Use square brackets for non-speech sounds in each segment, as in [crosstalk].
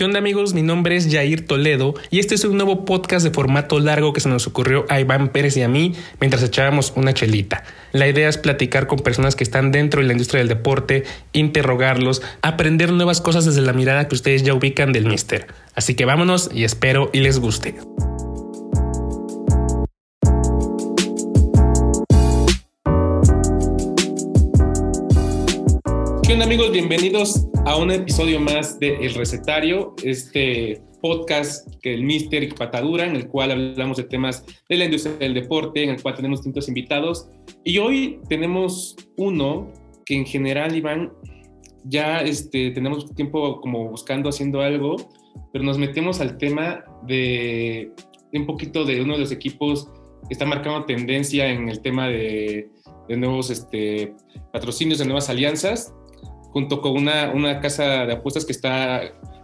¿Qué amigos? Mi nombre es Jair Toledo y este es un nuevo podcast de formato largo que se nos ocurrió a Iván Pérez y a mí mientras echábamos una chelita. La idea es platicar con personas que están dentro de la industria del deporte, interrogarlos, aprender nuevas cosas desde la mirada que ustedes ya ubican del Mister. Así que vámonos y espero y les guste. ¿Qué onda amigos? Bienvenidos a un episodio más de El Recetario, este podcast que el Mister Patadura, en el cual hablamos de temas de la industria del deporte, en el cual tenemos distintos invitados. Y hoy tenemos uno que en general, Iván, ya este, tenemos tiempo como buscando, haciendo algo, pero nos metemos al tema de, un poquito de uno de los equipos que está marcando tendencia en el tema de, de nuevos este, patrocinios, de nuevas alianzas junto con una, una casa de apuestas que está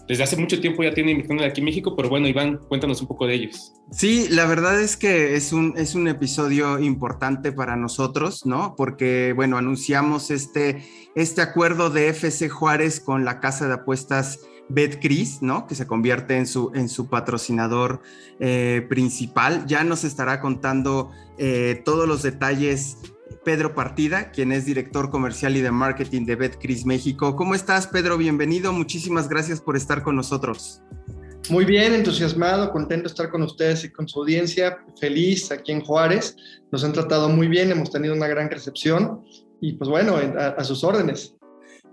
desde hace mucho tiempo ya tiene de aquí en México, pero bueno, Iván, cuéntanos un poco de ellos. Sí, la verdad es que es un, es un episodio importante para nosotros, ¿no? Porque, bueno, anunciamos este, este acuerdo de FC Juárez con la casa de apuestas BetCris, ¿no? Que se convierte en su, en su patrocinador eh, principal. Ya nos estará contando eh, todos los detalles Pedro Partida, quien es director comercial y de marketing de BetCris México. ¿Cómo estás, Pedro? Bienvenido. Muchísimas gracias por estar con nosotros. Muy bien, entusiasmado, contento de estar con ustedes y con su audiencia. Feliz aquí en Juárez. Nos han tratado muy bien, hemos tenido una gran recepción y pues bueno, a sus órdenes.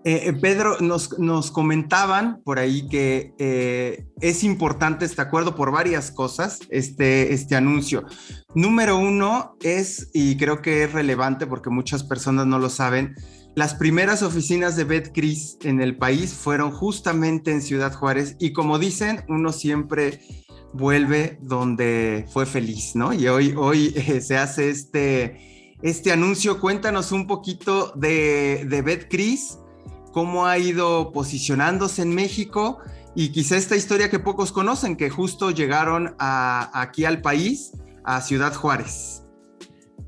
Eh, eh, Pedro, nos, nos, comentaban por ahí que eh, es importante este acuerdo por varias cosas, este, este anuncio. Número uno es, y creo que es relevante porque muchas personas no lo saben, las primeras oficinas de BetCris en el país fueron justamente en Ciudad Juárez y como dicen, uno siempre vuelve donde fue feliz, ¿no? Y hoy, hoy se hace este, este anuncio. Cuéntanos un poquito de, de BetCris cómo ha ido posicionándose en México y quizá esta historia que pocos conocen, que justo llegaron aquí al país, a Ciudad Juárez.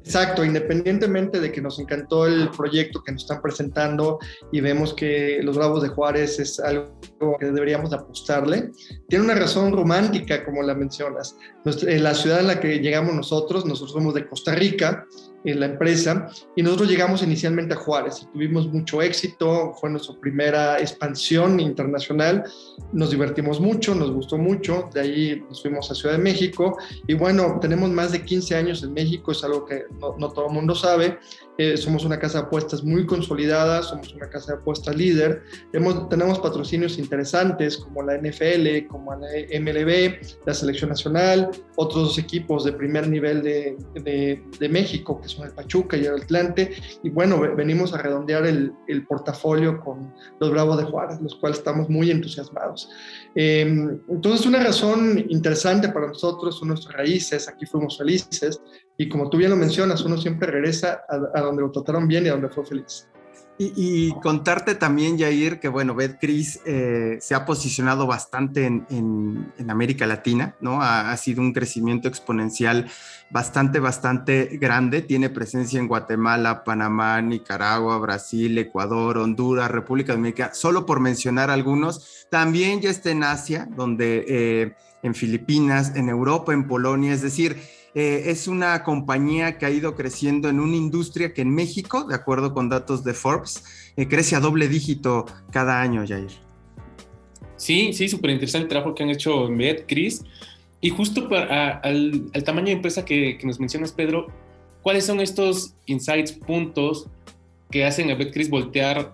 Exacto, independientemente de que nos encantó el proyecto que nos están presentando y vemos que los Bravos de Juárez es algo que deberíamos apostarle, tiene una razón romántica, como la mencionas. la ciudad en la que llegamos nosotros, nosotros somos de Costa Rica, en la empresa y nosotros llegamos inicialmente a Juárez y tuvimos mucho éxito, fue nuestra primera expansión internacional, nos divertimos mucho, nos gustó mucho, de ahí nos fuimos a Ciudad de México y bueno, tenemos más de 15 años en México, es algo que no, no todo el mundo sabe eh, somos una casa de apuestas muy consolidada, somos una casa de apuestas líder. Hemos, tenemos patrocinios interesantes como la NFL, como la MLB, la Selección Nacional, otros equipos de primer nivel de, de, México, que son el Pachuca y el Atlante. Y bueno, venimos a redondear el, el, portafolio con los Bravos de Juárez, los cuales estamos muy entusiasmados. Em, entonces, una razón interesante para nosotros son nuestras raíces, aquí fuimos felices, y como tú bien lo mencionas, uno siempre regresa a, donde lo trataron bien y a donde fue feliz. Y, contarte también, Jair, que bueno, BetCris eh, se ha posicionado bastante en, en, América Latina, ¿no? Ha, ha, sido un crecimiento exponencial bastante, bastante grande. Tiene presencia en Guatemala, Panamá, Nicaragua, Brasil, Ecuador, Honduras, República Dominicana, solo por mencionar algunos. También ya está en Asia, donde eh, en Filipinas, en Europa, en Polonia, es decir, eh, es una compañía que ha ido creciendo en una industria que en México, de acuerdo con datos de Forbes, eh, crece a doble dígito cada año, Jair. Sí, sí, súper interesante el trabajo que han hecho Med, Chris. Y justo para, al, tamaño de empresa que, nos mencionas, Pedro, ¿cuáles son estos insights, puntos que hacen a BetCris voltear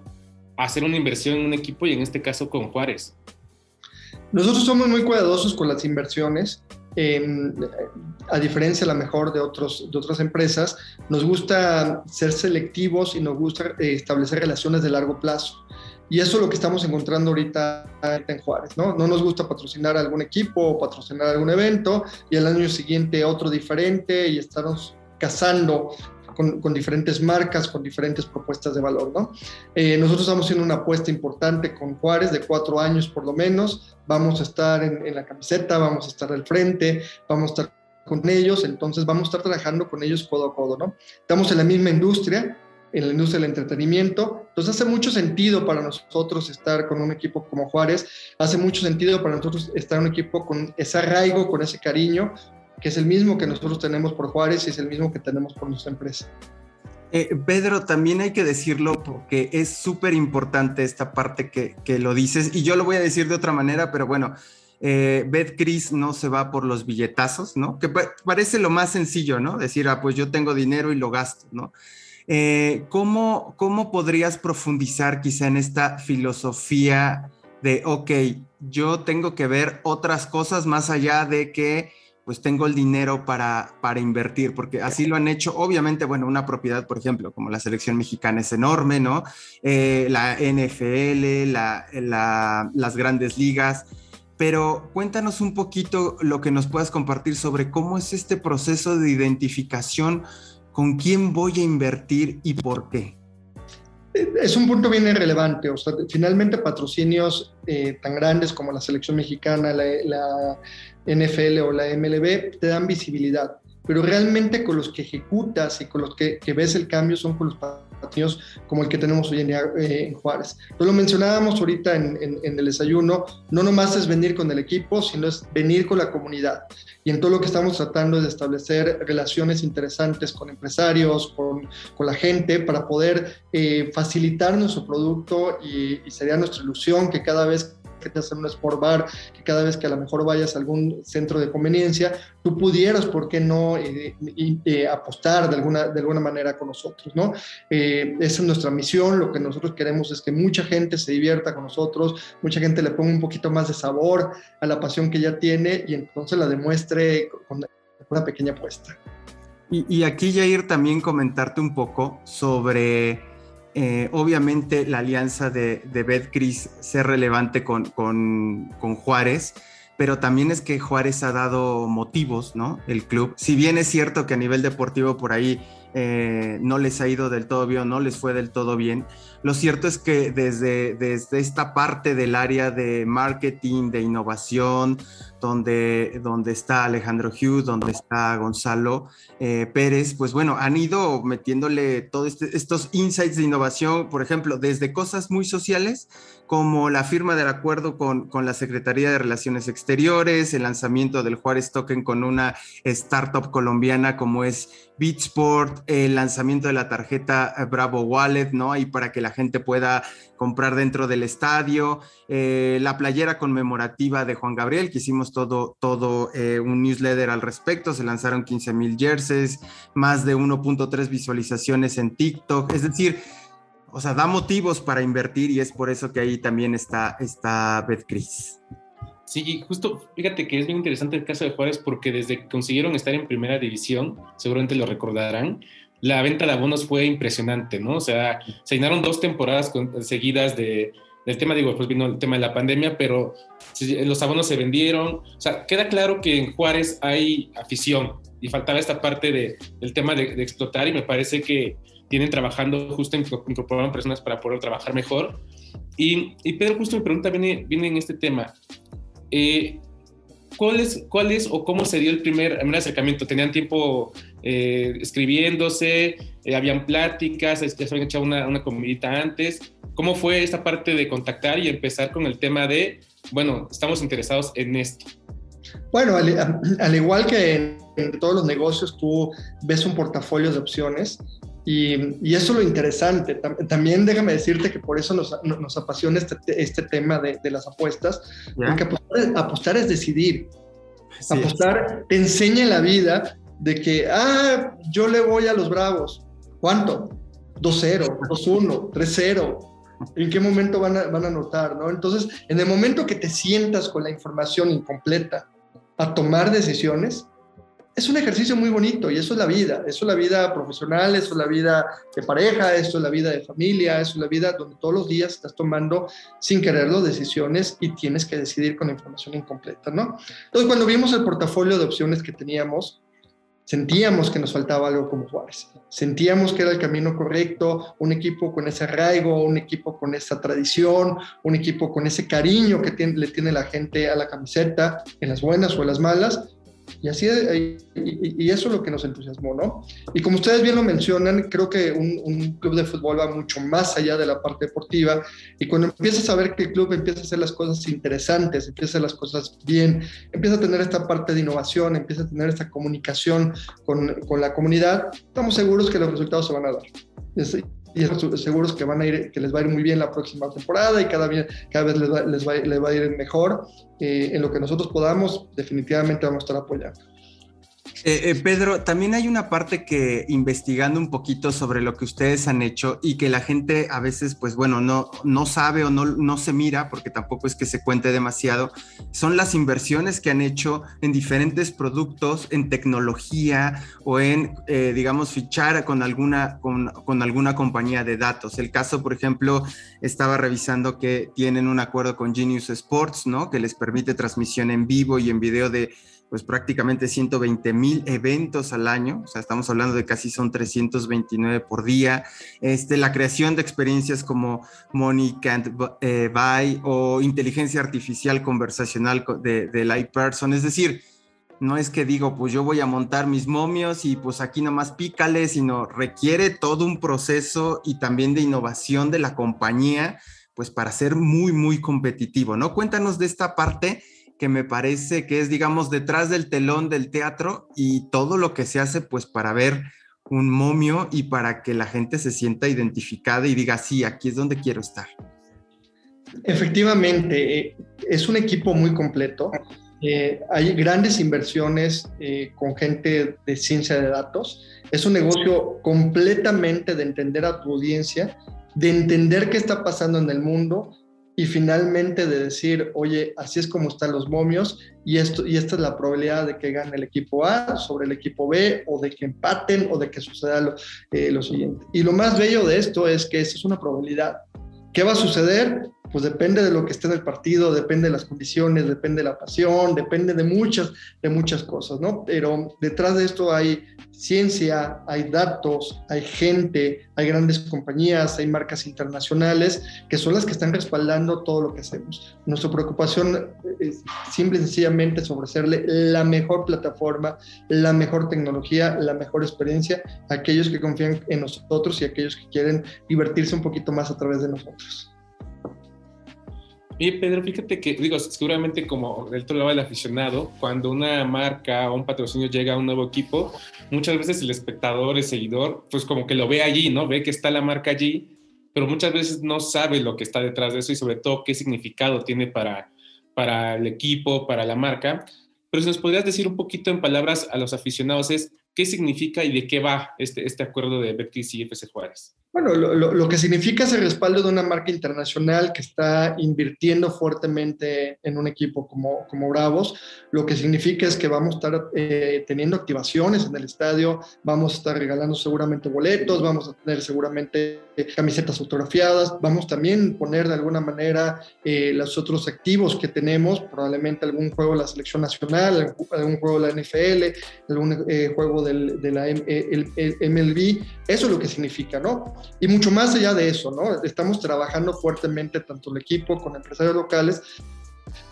a hacer una inversión en un equipo y en este caso con Juárez? Nosotros somos muy cuidadosos con las inversiones. A diferencia a lo mejor de, otros, de otras empresas, nos gusta ser selectivos y nos gusta eh, establecer relaciones de largo plazo. Y eso es lo que estamos encontrando ahorita en Juárez, ¿no? No nos gusta patrocinar algún equipo o patrocinar algún evento y el año siguiente otro diferente y estarnos casando con, diferentes marcas, con diferentes propuestas de valor, ¿no? Eh, nosotros estamos haciendo una apuesta importante con Juárez de cuatro años por lo menos. Vamos a estar en, la camiseta, vamos a estar al frente, vamos a estar con ellos, entonces vamos a estar trabajando con ellos codo a codo, ¿no? Estamos en la misma industria, en la industria del entretenimiento. Entonces hace mucho sentido para nosotros estar con un equipo como Juárez, hace mucho sentido para nosotros estar en un equipo con ese arraigo, con ese cariño, que es el mismo que nosotros tenemos por Juárez y es el mismo que tenemos por nuestra empresa. Eh, Pedro, también hay que decirlo porque es súper importante esta parte que, que, lo dices y yo lo voy a decir de otra manera, pero bueno, eh, Beth Cris no se va por los billetazos, ¿no? Que parece lo más sencillo, ¿no? Decir, ah, pues yo tengo dinero y lo gasto, ¿no? Eh, ¿cómo, ¿Cómo podrías profundizar quizá en esta filosofía de, ok, yo tengo que ver otras cosas más allá de que pues tengo el dinero para, para invertir, porque así lo han hecho. Obviamente, bueno, una propiedad, por ejemplo, como la selección mexicana es enorme, ¿no? Eh, la NFL, las grandes ligas, pero cuéntanos un poquito lo que nos puedas compartir sobre cómo es este proceso de identificación, con quién voy a invertir y por qué. Es un punto bien relevante. O sea, finalmente patrocinios eh, tan grandes como la selección mexicana, la, la NFL o la MLB te dan visibilidad pero realmente con los que ejecutas y con los que, ves el cambio son con los partidos como el que tenemos hoy en eh, Juárez. Entonces lo mencionábamos ahorita en, el desayuno, no nomás es venir con el equipo, sino es venir con la comunidad. Y en todo lo que estamos tratando es de establecer relaciones interesantes con empresarios, con, la gente, para poder eh, facilitar nuestro producto y sería nuestra ilusión que cada vez que te hacen un sport bar, que cada vez que a lo mejor vayas a algún centro de conveniencia, tú pudieras, ¿por qué no eh, eh, apostar de alguna, de alguna manera con nosotros? ¿no? Eh, esa es nuestra misión, lo que nosotros queremos es que mucha gente se divierta con nosotros, mucha gente le ponga un poquito más de sabor a la pasión que ya tiene y entonces la demuestre con una pequeña apuesta. Y, y aquí, Jair, también comentarte un poco sobre eh, obviamente la alianza de, de Betcris ser relevante con, con, Juárez, pero también es que Juárez ha dado motivos, ¿no? El club. Si bien es cierto que a nivel deportivo por ahí eh, no les ha ido del todo bien, no les fue del todo bien, lo cierto es que desde, desde esta parte del área de marketing, de innovación, donde, donde está Alejandro Hughes, donde está Gonzalo eh, Pérez, pues bueno, han ido metiéndole todos este, estos insights de innovación, por ejemplo, desde cosas muy sociales como la firma del acuerdo con, con la Secretaría de Relaciones Exteriores, el lanzamiento del Juárez Token con una startup colombiana como es Beatsport, el lanzamiento de la tarjeta eh, Bravo Wallet, ¿no? Ahí para que gente pueda comprar dentro del estadio, eh, la playera conmemorativa de Juan Gabriel, que hicimos todo, todo eh, un newsletter al respecto, se lanzaron 15 mil jerseys, más de 1.3 visualizaciones en TikTok, es decir, o sea, da motivos para invertir y es por eso que ahí también está, está Betcris. Sí, justo, fíjate que es bien interesante el caso de Juárez porque desde que consiguieron estar en primera división, seguramente lo recordarán, la venta de abonos fue impresionante, ¿no? O sea, se llenaron dos temporadas seguidas de, del tema, digo, pues vino el tema de la pandemia, pero los abonos se vendieron. O sea, queda claro que en Juárez hay afición y faltaba esta parte de, del tema de, explotar y me parece que tienen trabajando justo incorporaron personas para poder trabajar mejor. Y, y Pedro, justo mi pregunta viene, viene en este tema. Eh, ¿cuál es, ¿cuál es o cómo se dio el primer, acercamiento? ¿Tenían tiempo eh, escribiéndose? Eh, ¿Habían pláticas? ¿Se habían echado una, una comidita antes? ¿Cómo fue esta parte de contactar y empezar con el tema de, bueno, estamos interesados en esto? Bueno, al, igual que en, en, todos los negocios, tú ves un portafolio de opciones y, eso es lo interesante. También déjame decirte que por eso nos, nos apasiona este, este tema de, de, las apuestas, porque apostar, es decidir. apostar te enseña la vida de que, ah, yo le voy a los Bravos. ¿Cuánto? 2-0, 2-1, 3-0. ¿En qué momento van a, van a notar? ¿no? Entonces, en el momento que te sientas con la información incompleta a tomar decisiones, es un ejercicio muy bonito y eso es la vida, eso es la vida profesional, eso es la vida de pareja, eso es la vida de familia, eso es la vida donde todos los días estás tomando sin quererlo decisiones y tienes que decidir con información incompleta, ¿no? Entonces, cuando vimos el portafolio de opciones que teníamos, sentíamos que nos faltaba algo como Juárez, sentíamos que era el camino correcto, un equipo con ese arraigo, un equipo con esa tradición, un equipo con ese cariño que le tiene la gente a la camiseta, en las buenas o en las malas, Y así, y, eso es lo que nos entusiasmó, ¿no? Y como ustedes bien lo mencionan, creo que un, club de fútbol va mucho más allá de la parte deportiva y cuando empiezas a ver que el club empieza a hacer las cosas interesantes, empieza a hacer las cosas bien, empieza a tener esta parte de innovación, empieza a tener esta comunicación con, con la comunidad, estamos seguros que los resultados se van a dar y seguros que van a ir, que les va a ir muy bien la próxima temporada y cada, cada vez les va, les va, va a ir mejor. Eh, en lo que nosotros podamos, definitivamente vamos a estar apoyando. Eh, eh, Pedro, también hay una parte que investigando un poquito sobre lo que ustedes han hecho y que la gente a veces, pues bueno, no, no sabe o no, no se mira, porque tampoco es que se cuente demasiado, son las inversiones que han hecho en diferentes productos, en tecnología o en, eh, digamos, fichar con alguna, con, con alguna compañía de datos. El caso, por ejemplo, estaba revisando que tienen un acuerdo con Genius Sports, ¿no? Que les permite transmisión en vivo y en video de pues prácticamente 120 mil eventos al año, o sea, estamos hablando de casi son 329 por día, este, la creación de experiencias como Money Can't eh, Buy o inteligencia artificial conversacional de, de Light Person, es decir, no es que digo, pues yo voy a montar mis momios y pues aquí nomás pícale, sino requiere todo un proceso y también de innovación de la compañía, pues para ser muy, muy competitivo, ¿no? Cuéntanos de esta parte que me parece que es, digamos, detrás del telón del teatro y todo lo que se hace pues para ver un momio y para que la gente se sienta identificada y diga, sí, aquí es donde quiero estar. Efectivamente, eh, es un equipo muy completo. Eh, hay grandes inversiones eh, con gente de ciencia de datos. Es un negocio completamente de entender a tu audiencia, de entender qué está pasando en el mundo y finalmente de decir, oye, así es como están los momios y, esto, y esta es la probabilidad de que gane el equipo A sobre el equipo B o de que empaten o de que suceda lo, eh, lo siguiente. Y lo más bello de esto es que esa es una probabilidad. ¿Qué va a suceder? Pues depende de lo que esté en el partido, depende de las condiciones, depende de la pasión, depende de muchas, de muchas cosas, ¿no? Pero detrás de esto hay ciencia, hay datos, hay gente, hay grandes compañías, hay marcas internacionales que son las que están respaldando todo lo que hacemos. Nuestra preocupación es simple y sencillamente ofrecerle la mejor plataforma, la mejor tecnología, la mejor experiencia a aquellos que confían en nosotros y a aquellos que quieren divertirse un poquito más a través de nosotros. Y Pedro, fíjate que, digo, seguramente como del otro lado del aficionado, cuando una marca o un patrocinio llega a un nuevo equipo, muchas veces el espectador, el seguidor, pues como que lo ve allí, ¿no? Ve que está la marca allí, pero muchas veces no sabe lo que está detrás de eso y sobre todo qué significado tiene para, para el equipo, para la marca. Pero si nos podrías decir un poquito en palabras a los aficionados, es qué significa y de qué va este, este acuerdo de Betis y FC Juárez. Bueno, lo, que significa es el respaldo de una marca internacional que está invirtiendo fuertemente en un equipo como, como Bravos. Lo que significa es que vamos a estar eh, teniendo activaciones en el estadio, vamos a estar regalando seguramente boletos, vamos a tener seguramente camisetas autografiadas, vamos también a poner de alguna manera eh, los otros activos que tenemos, probablemente algún juego de la selección nacional, algún juego de la NFL, algún eh, juego del, de la MLB. Eso es lo que significa, ¿no? Y mucho más allá de eso, ¿no? Estamos trabajando fuertemente tanto el equipo con empresarios locales,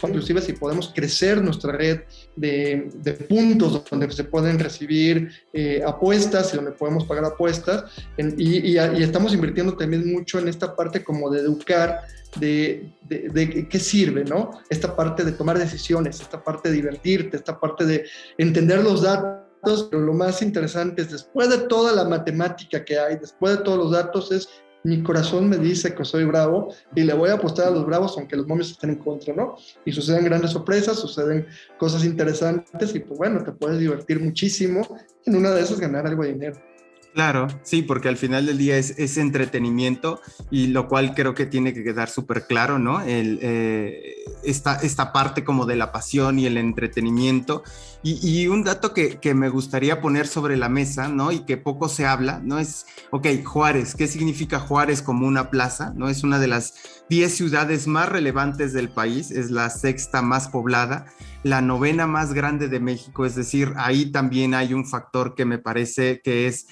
inclusive si podemos crecer nuestra red de, de puntos donde se pueden recibir eh, apuestas y donde podemos pagar apuestas. y, y, estamos invirtiendo también mucho en esta parte como de educar de, de, de, qué sirve, ¿no? Esta parte de tomar decisiones, esta parte de divertirte, esta parte de entender los datos pero lo más interesante es después de toda la matemática que hay, después de todos los datos, es mi corazón me dice que soy bravo y le voy a apostar a los bravos aunque los momios estén en contra, ¿no? Y suceden grandes sorpresas, suceden cosas interesantes y pues bueno, te puedes divertir muchísimo en una de esas ganar algo de dinero. Claro, sí, porque al final del día es, entretenimiento y lo cual creo que tiene que quedar súper claro, ¿no? El, eh, esta, esta, parte como de la pasión y el entretenimiento. Y, un dato que, que, me gustaría poner sobre la mesa, ¿no? Y que poco se habla, ¿no? Es, ok, Juárez, ¿qué significa Juárez como una plaza? ¿No? Es una de las 10 ciudades más relevantes del país, es la sexta más poblada, la novena más grande de México, es decir, ahí también hay un factor que me parece que es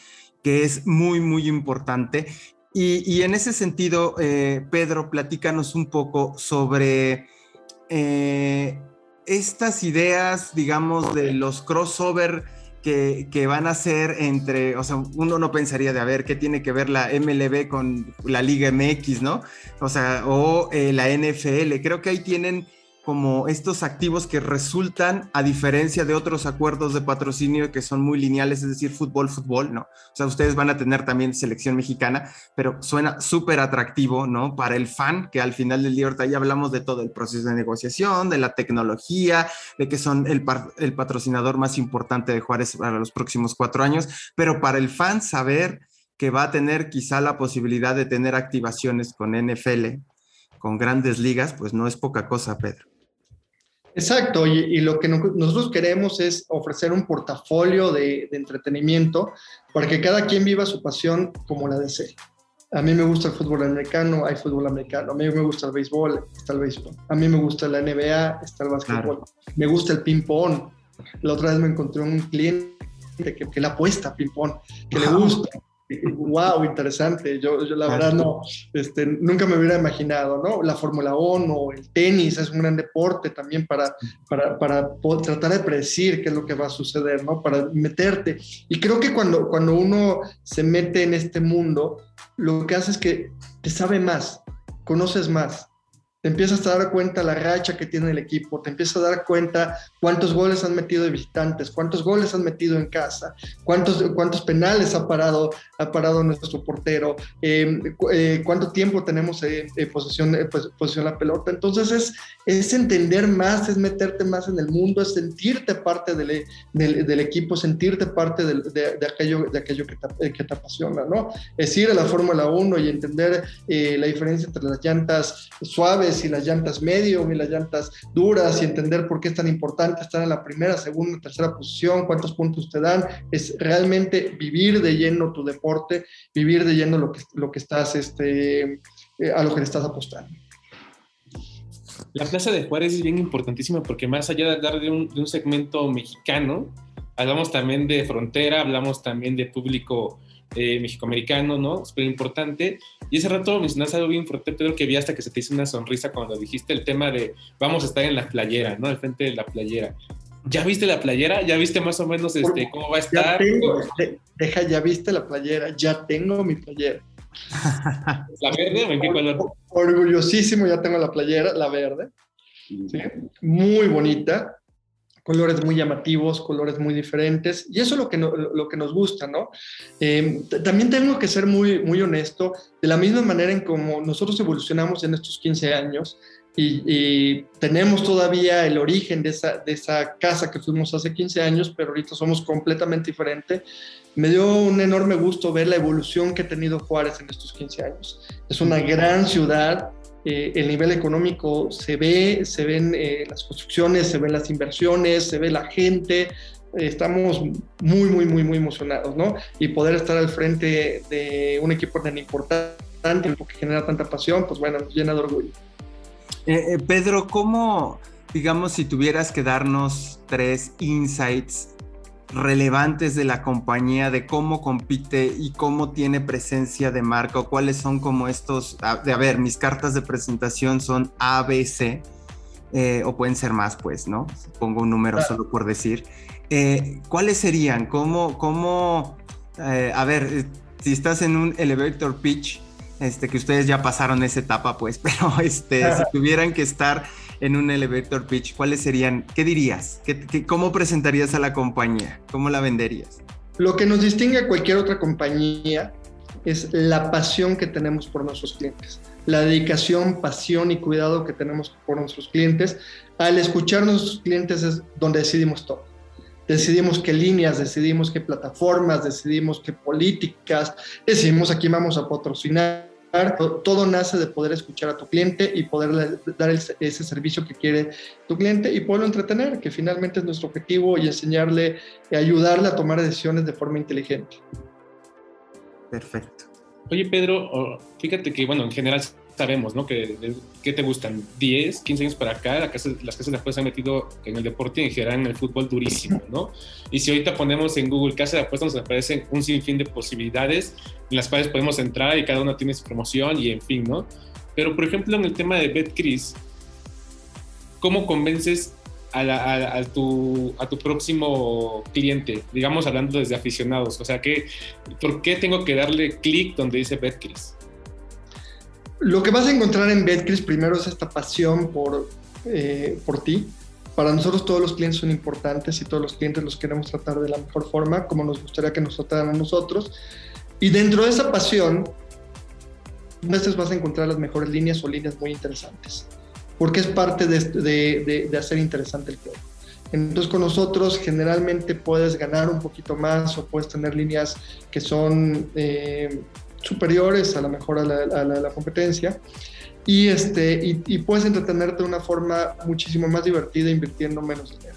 que es muy, muy importante. Y, en ese sentido, eh, Pedro, platícanos un poco sobre eh, estas ideas, digamos, de los crossover que, que, van a ser entre, o sea, uno no pensaría de a ver qué tiene que ver la MLB con la Liga MX, ¿no? O sea, o eh, la NFL. Creo que ahí tienen como estos activos que resultan, a diferencia de otros acuerdos de patrocinio que son muy lineales, es decir, fútbol, fútbol, ¿no? O sea, ustedes van a tener también selección mexicana, pero suena súper atractivo, ¿no? Para el fan, que al final del día ahorita ya hablamos de todo el proceso de negociación, de la tecnología, de que son el, el patrocinador más importante de Juárez para los próximos cuatro años, pero para el fan saber que va a tener quizá la posibilidad de tener activaciones con NFL, con grandes ligas, pues no es poca cosa, Pedro. Exacto, y, lo que nosotros queremos es ofrecer un portafolio de, entretenimiento para que cada quien viva su pasión como la desee. A mí me gusta el fútbol americano, hay fútbol americano. A mí me gusta el béisbol, está el béisbol. A mí me gusta la NBA, está el básquetbol. Me gusta el ping-pong. La otra vez me encontré un cliente que, que le apuesta ping-pong, que le gusta wow, interesante. Yo, yo la verdad no, este, nunca me hubiera imaginado, ¿no? La Fórmula 1, el tenis es un gran deporte también para, para, para tratar de predecir qué es lo que va a suceder, ¿no? Para meterte. Y creo que cuando, cuando uno se mete en este mundo, lo que hace es que te sabe más, conoces más, te empiezas a dar cuenta la racha que tiene el equipo, te empiezas a dar cuenta cuántos goles han metido de visitantes, cuántos goles han metido en casa, cuántos, cuántos penales ha parado, ha parado nuestro portero, em, eh, cuánto tiempo tenemos en posesión, pues, posición la pelota. Entonces es, es entender más, es meterte más en el mundo, es sentirte parte del, del, equipo, sentirte parte de, de, aquello, de aquello que te, que te apasiona, ¿no? Es ir a la Fórmula 1 y entender eh, la diferencia entre las llantas suaves y las llantas medio y las llantas duras y entender por qué es tan importante estar en la primera, segunda, tercera posición, cuántos puntos te dan, es realmente vivir de lleno tu deporte, vivir de lleno lo que, lo que estás, este, eh, a lo que estás apostando. La Plaza de Juárez es bien importantísima porque más allá de hablar de un, de un segmento mexicano, hablamos también de frontera, hablamos también de público eh, mexicoamericano, ¿no? Súper importante. Y ese rato mencionaste algo bien fuerte, Pedro, que vi hasta que se te hizo una sonrisa cuando dijiste el tema de vamos a estar en la playera, ¿no? Al frente de la playera. ¿Ya viste la playera? ¿Ya viste más o menos este, cómo va a estar? deja, ya viste la playera, ya tengo mi playera. [laughs] ¿La verde o en qué color? Orgullosísimo, ya tengo la playera, la verde. Muy bonita colores muy llamativos, colores muy diferentes, y eso es lo que, lo que nos gusta, ¿no? Eh, también tengo que ser muy, muy honesto, de la misma manera en como nosotros evolucionamos en estos 15 años, y, tenemos todavía el origen de esa, de esa casa que fuimos hace 15 años, pero ahorita somos completamente diferentes. Me dio un enorme gusto ver la evolución que ha tenido Juárez en estos 15 años. Es una gran ciudad, eh, el nivel económico se ve, se ven eh, las construcciones, se ven las inversiones, se ve la gente. Eh, estamos muy, muy, muy, muy emocionados, ¿no? Y poder estar al frente de un equipo tan importante, que genera tanta pasión, pues bueno, nos llena de orgullo. Pedro, ¿cómo, digamos, si tuvieras que darnos tres insights relevantes de la compañía, de cómo compite y cómo tiene presencia de marca, o cuáles son como estos, de a ver, mis cartas de presentación son ABC, eh, o pueden ser más, pues, ¿no? Pongo un número solo por decir. Eh, ¿Cuáles serían? ¿Cómo, cómo, eh, a ver, si estás en un elevator pitch, este, que ustedes ya pasaron esa etapa, pues, [laughs] pero este, si tuvieran que estar en un elevator pitch, ¿cuáles serían? ¿Qué dirías? ¿Qué, cómo presentarías a la compañía? ¿Cómo la venderías? Lo que nos distingue a cualquier otra compañía es la pasión que tenemos por nuestros clientes, la dedicación, pasión y cuidado que tenemos por nuestros clientes. Al escuchar a nuestros clientes es donde decidimos todo. Decidimos qué líneas, decidimos qué plataformas, decidimos qué políticas, decidimos a quién vamos a patrocinar todo nace de poder escuchar a tu cliente y poder dar ese servicio que quiere tu cliente y poderlo entretener, que finalmente es nuestro objetivo y enseñarle, ayudarle a tomar decisiones de forma inteligente. Perfecto. Oye, Pedro, oh, fíjate que, bueno, en general sabemos, ¿no? Que, ¿Qué te gustan? 10, 15 años para acá, las casas, las casas de apuestas han metido en el deporte y en general en el fútbol durísimo, ¿no? Y si ahorita ponemos en Google casa de apuestas, nos aparecen un sinfín de posibilidades en las cuales podemos entrar y cada uno tiene su promoción y en fin, ¿no? Pero, por ejemplo, en el tema de BetCris, ¿cómo convences a, tu, a tu próximo cliente? Digamos, hablando desde aficionados. O sea, ¿qué, ¿por qué tengo que darle clic donde dice Betcris? Lo que vas a encontrar en Betcris primero es esta pasión por, eh, por ti. Para nosotros todos los clientes son importantes y todos los clientes los queremos tratar de la mejor forma, como nos gustaría que nos trataran a nosotros. Y dentro de esa pasión, a veces vas a encontrar las mejores líneas o líneas muy interesantes, porque es parte de, de, de, hacer interesante el juego. Entonces con nosotros generalmente puedes ganar un poquito más o puedes tener líneas que son eh, superiores a la mejor a la, competencia y, este, y, puedes entretenerte de una forma muchísimo más divertida invirtiendo menos dinero.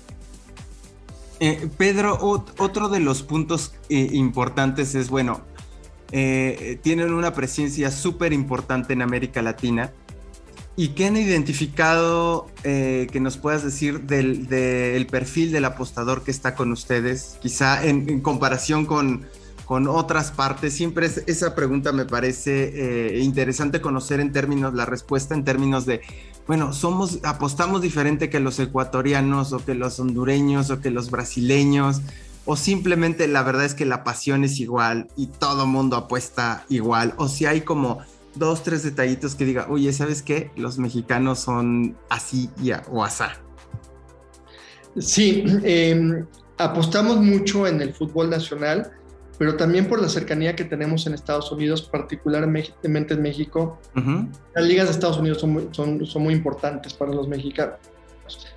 Eh, Pedro, otro de los puntos eh, importantes es, bueno, eh, tienen una presencia súper importante en América Latina. ¿Y qué han identificado que nos puedas decir del, perfil del apostador que está con ustedes? Quizá en comparación con, con otras partes? Siempre esa pregunta me parece eh, interesante conocer en términos, la respuesta en términos de, bueno, somos, apostamos diferente que los ecuatorianos o que los hondureños o que los brasileños, o simplemente la verdad es que la pasión es igual y todo mundo apuesta igual, o si hay como dos, tres detallitos que diga, oye, ¿sabes qué? Los mexicanos son así y o asá. Sí, em, apostamos mucho en el fútbol nacional pero también por la cercanía que tenemos en Estados Unidos, particularmente en México. Las ligas de Estados Unidos son muy, son, son muy importantes para los mexicanos.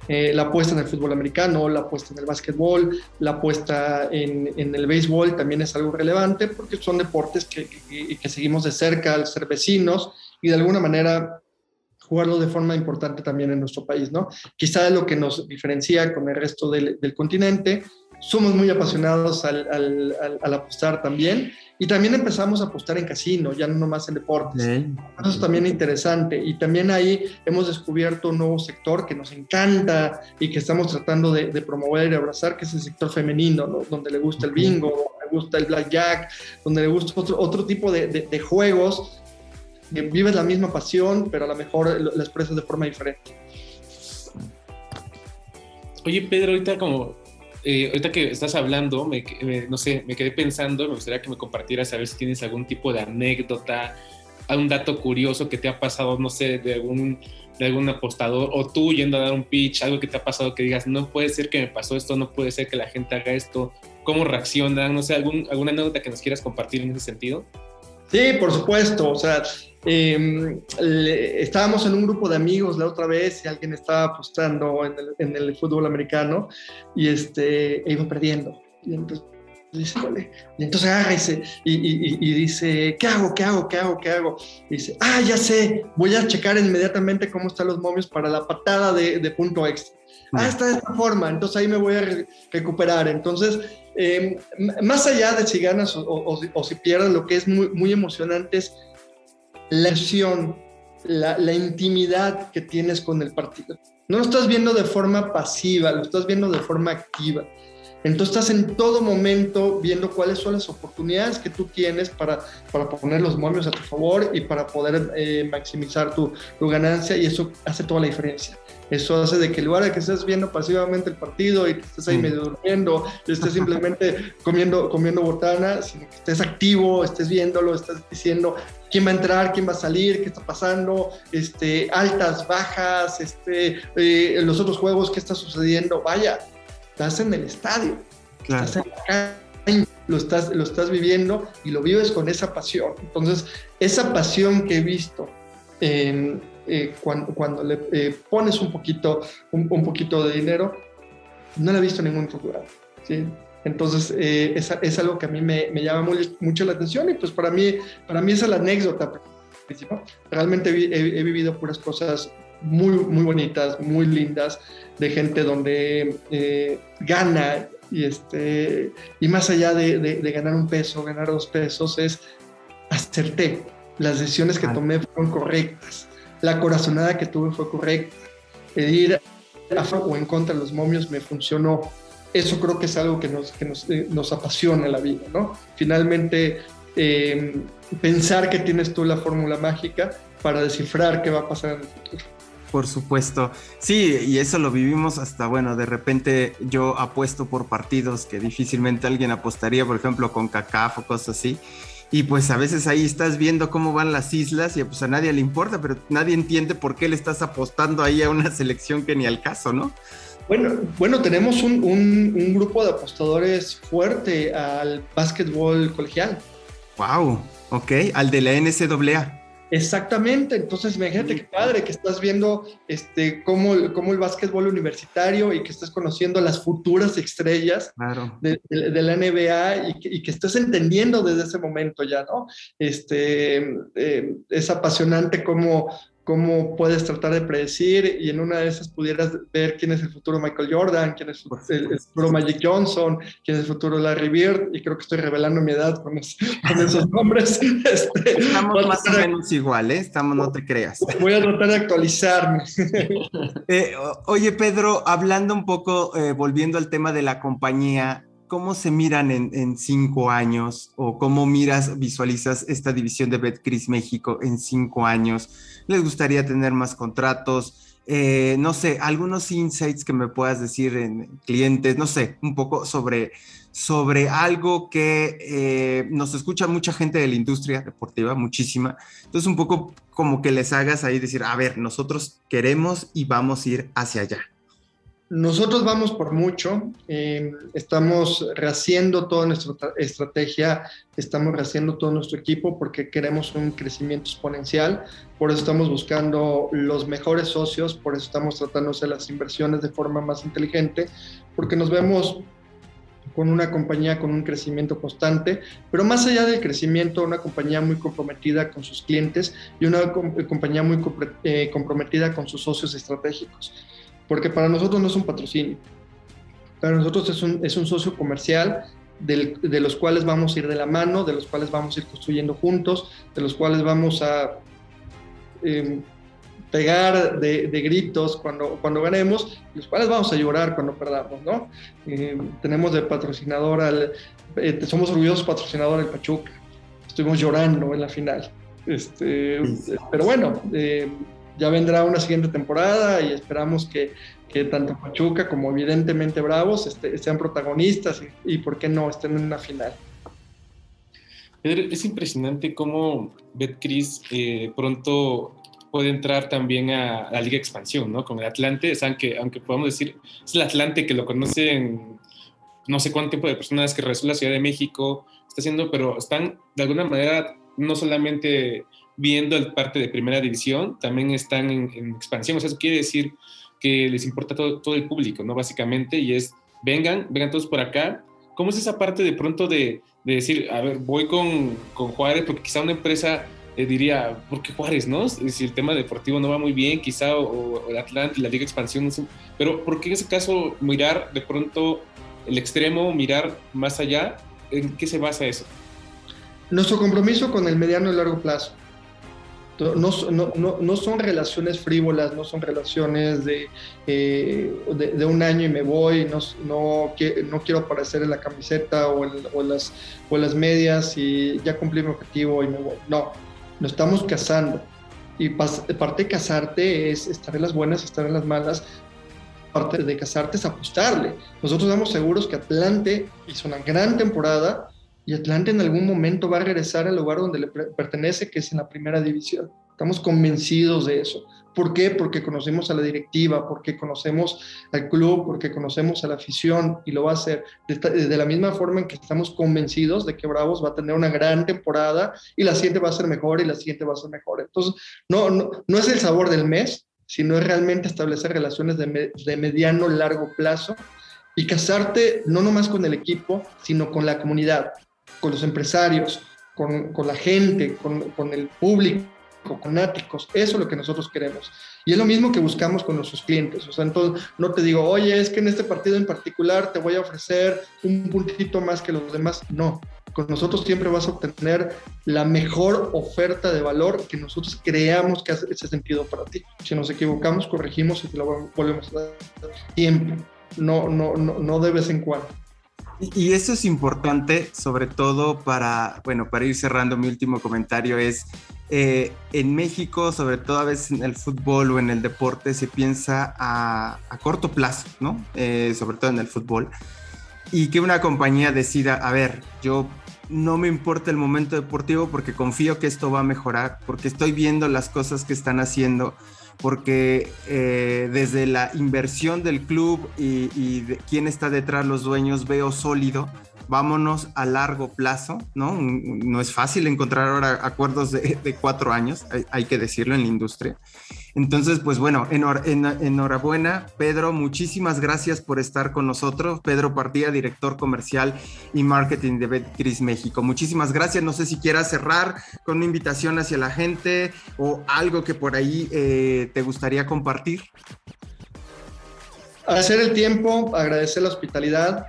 Eh, la apuesta en el fútbol americano, la apuesta en el básquetbol, la apuesta en, en el béisbol también es algo relevante porque son deportes que, que, seguimos de cerca al ser vecinos y de alguna manera jugarlo de forma importante también en nuestro país, ¿no? Quizá lo que nos diferencia con el resto del, del continente somos muy apasionados al, al, apostar también. Y también empezamos a apostar en casino, ya no más en deportes. Eso es también interesante. Y también ahí hemos descubierto un nuevo sector que nos encanta y que estamos tratando de, promover y abrazar, que es el sector femenino, donde le gusta el bingo, donde le gusta el blackjack, donde le gusta otro, otro tipo de, de, juegos que vives la misma pasión, pero a lo mejor la expresas de forma diferente. Oye, Pedro, ahorita como eh, ahorita que estás hablando, me, no sé, me quedé pensando, me gustaría que me compartieras a ver si tienes algún tipo de anécdota, algún dato curioso que te ha pasado, no sé, de algún, de algún apostador, o tú yendo a dar un pitch, algo que te ha pasado que digas, no puede ser que me pasó esto, no puede ser que la gente haga esto, cómo reaccionan, no sé, algún, alguna anécdota que nos quieras compartir en ese sentido. Sí, por supuesto, o sea, Em, estábamos en un grupo de amigos la otra vez y alguien estaba apostando en el, en fútbol americano y este, e iba perdiendo. Y entonces dice, Y entonces agarra y, y, y, dice, ¿qué hago? ¿Qué hago? ¿Qué hago? ¿Qué hago? Dice, ah, ya sé, voy a checar inmediatamente cómo están los momios para la patada de, de punto extra. Ah, está de esta forma, entonces ahí me voy a recuperar. Entonces, em, más allá de si ganas o, o, o, si pierdes, lo que es muy, muy emocionante es la acción, la, la, intimidad que tienes con el partido. No lo estás viendo de forma pasiva, lo estás viendo de forma activa. Entonces estás en todo momento viendo cuáles son las oportunidades que tú tienes para, para poner los momios a tu favor y para poder eh, maximizar tu, tu, ganancia y eso hace toda la diferencia. Eso hace de que en lugar de que estés viendo pasivamente el partido y que estés ahí medio durmiendo, estés simplemente [laughs] comiendo, comiendo botana, sino que estés activo, estés viéndolo, estás diciendo quién va a entrar, quién va a salir, qué está pasando, este, altas, bajas, este, eh, los otros juegos, qué está sucediendo. Vaya, estás en el estadio, estás en la calle, lo estás, lo estás viviendo y lo vives con esa pasión. Entonces, esa pasión que he visto eh, cuando, cuando, le eh, pones un poquito, un, poquito de dinero, no la he visto en ningún lugar. ¿sí? Entonces, eh, es, es, algo que a mí me, me llama muy, mucho la atención y pues para mí, para mí esa es la anécdota principal. Realmente he, he vivido puras cosas muy, muy bonitas, muy lindas, de gente donde eh, gana y, este, y más allá de, de, ganar un peso, ganar dos pesos, es acerté. Las decisiones que tomé fueron correctas. La corazonada que tuve fue correcta. Ir a o en contra de los momios me funcionó. Eso creo que es algo que nos, que nos, eh, nos apasiona la vida, ¿no? Finalmente, eh, pensar que tienes tú la fórmula mágica para descifrar qué va a pasar en el futuro. Por supuesto. Sí, y eso lo vivimos hasta, bueno, de repente yo apuesto por partidos que difícilmente alguien apostaría, por ejemplo, con CACAF o cosas así. Y pues a veces ahí estás viendo cómo van las islas y pues a nadie le importa, pero nadie entiende por qué le estás apostando ahí a una [laughs] selección que ni al caso, ¿no? Bueno, bueno tenemos un, un grupo de apostadores fuerte al básquetbol colegial. Wow, ok, al de la NCAA. Exactamente, entonces imagínate qué padre que estás viendo este, cómo, cómo el básquetbol universitario y que estás conociendo las futuras estrellas de, la NBA y que, y que, estés entendiendo desde ese momento ya, ¿no? Este, eh, es apasionante cómo, cómo puedes tratar de predecir y en una de esas pudieras ver quién es el futuro Michael Jordan, quién es el, futuro Magic Johnson, quién es el futuro Larry Bird, y creo que estoy revelando mi edad con, esos nombres. [laughs] Este, Estamos más o menos igual, ¿eh? Estamos, no te creas. Voy a tratar de actualizarme. [laughs] Eh, oye, Pedro, hablando un poco, eh, volviendo al tema de la compañía, ¿cómo se miran en, cinco años o cómo miras, visualizas esta división de Betcris México en cinco años? ¿Les gustaría tener más contratos? Eh, no sé, algunos insights que me puedas decir en clientes, no sé, un poco sobre, sobre algo que eh, nos escucha mucha gente de la industria deportiva, muchísima. Entonces, un poco como que les hagas ahí decir, a ver, nosotros queremos y vamos a ir hacia allá. Nosotros vamos por mucho, eh, estamos rehaciendo toda nuestra estrategia, estamos rehaciendo todo nuestro equipo porque queremos un crecimiento exponencial, por eso estamos buscando los mejores socios, por eso estamos hacer las inversiones de forma más inteligente, porque nos vemos con una compañía con un crecimiento constante, pero más allá del crecimiento, una compañía muy comprometida con sus clientes y una compañía muy eh, comprometida con sus socios estratégicos porque para nosotros no es un patrocinio, para nosotros es un, es un socio comercial de los cuales vamos a ir de la mano, de los cuales vamos a ir construyendo juntos, de los cuales vamos a em, pegar de, gritos cuando, cuando ganemos, los cuales vamos a llorar cuando perdamos, ¿no? Em, tenemos de patrocinador al, eh, somos orgullosos patrocinador del Pachuca, estuvimos llorando en la final. Este, pero bueno, eh, ya vendrá una siguiente temporada y esperamos que, que tanto Pachuca como evidentemente Bravos este, sean protagonistas y, por qué no, estén en una final. Es impresionante cómo Betcris eh, pronto puede entrar también a, la Liga Expansión, ¿no? Con el Atlante, o aunque, aunque podamos decir, es el Atlante que lo conocen no sé cuánto tiempo de personas que regresó la Ciudad de México, está haciendo, pero están de alguna manera no solamente viendo el parte de primera división, también están en, expansión. O sea, eso quiere decir que les importa todo, todo, el público, ¿no? Básicamente, y es, vengan, vengan todos por acá. ¿Cómo es esa parte de pronto de, de decir, a ver, voy con, con, Juárez, porque quizá una empresa eh, diría, ¿por qué Juárez, no? Si el tema deportivo no va muy bien, quizá, o, el Atlante, la Liga Expansión, no sé, pero ¿por qué en ese caso mirar de pronto el extremo, mirar más allá? ¿En qué se basa eso? Nuestro compromiso con el mediano y largo plazo. No, no, no, son relaciones frívolas, no son relaciones de, eh, de, un año y me voy, no, no, no quiero aparecer en la camiseta o en, las, o las medias y ya cumplí mi objetivo y me voy. No, nos estamos casando. Y parte de casarte es estar en las buenas, estar en las malas. Parte de casarte es apostarle. Nosotros estamos seguros que Atlante hizo una gran temporada y Atlante en algún momento va a regresar al lugar donde le pertenece, que es en la primera división. Estamos convencidos de eso. ¿Por qué? Porque conocemos a la directiva, porque conocemos al club, porque conocemos a la afición y lo va a hacer de, la misma forma en que estamos convencidos de que Bravos va a tener una gran temporada y la siguiente va a ser mejor y la siguiente va a ser mejor. Entonces, no, no, no es el sabor del mes, sino es realmente establecer relaciones de, de mediano, largo plazo y casarte no nomás con el equipo, sino con la comunidad con los empresarios, con, con la gente, con, con, el público, con áticos. Eso es lo que nosotros queremos. Y es lo mismo que buscamos con nuestros clientes. O sea, entonces no te digo, oye, es que en este partido en particular te voy a ofrecer un puntito más que los demás. No, con nosotros siempre vas a obtener la mejor oferta de valor que nosotros creamos que hace ese sentido para ti. Si nos equivocamos, corregimos y te lo volvemos a dar siempre, no, no, no, no de vez en cuando. Y eso es importante, sobre todo para, bueno, para ir cerrando mi último comentario es, eh, en México, sobre todo a veces en el fútbol o en el deporte, se piensa a, corto plazo, ¿no? Eh, sobre todo en el fútbol. Y que una compañía decida, a ver, yo no me importa el momento deportivo porque confío que esto va a mejorar, porque estoy viendo las cosas que están haciendo, porque eh, desde la inversión del club y, de quién está detrás, los dueños, veo sólido vámonos a largo plazo, ¿no? No es fácil encontrar ahora acuerdos de, cuatro años, hay, que decirlo en la industria. Entonces, pues bueno, enhorabuena, Pedro, muchísimas gracias por estar con nosotros. Pedro Partía, director comercial y marketing de Betcris México. Muchísimas gracias. No sé si quieras cerrar con una invitación hacia la gente o algo que por ahí eh, te gustaría compartir. Hacer el tiempo, agradecer la hospitalidad,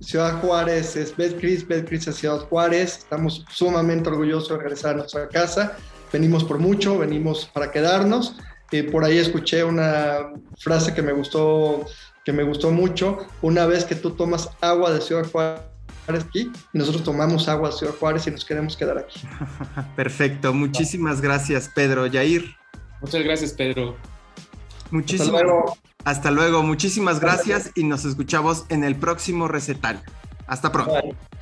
Ciudad Juárez es Betcris, Betcris es Ciudad Juárez. Estamos sumamente orgullosos de regresar a nuestra casa. Venimos por mucho, venimos para quedarnos. Eh, por ahí escuché una frase que me gustó, que me gustó mucho. Una vez que tú tomas agua de Ciudad Juárez aquí y nosotros tomamos agua de Ciudad Juárez y nos queremos quedar aquí. [laughs] Perfecto, muchísimas gracias Pedro. Yair. Muchas gracias Pedro. Muchísimas hasta luego, muchísimas gracias y nos escuchamos en el próximo recetario. Hasta pronto. Bye.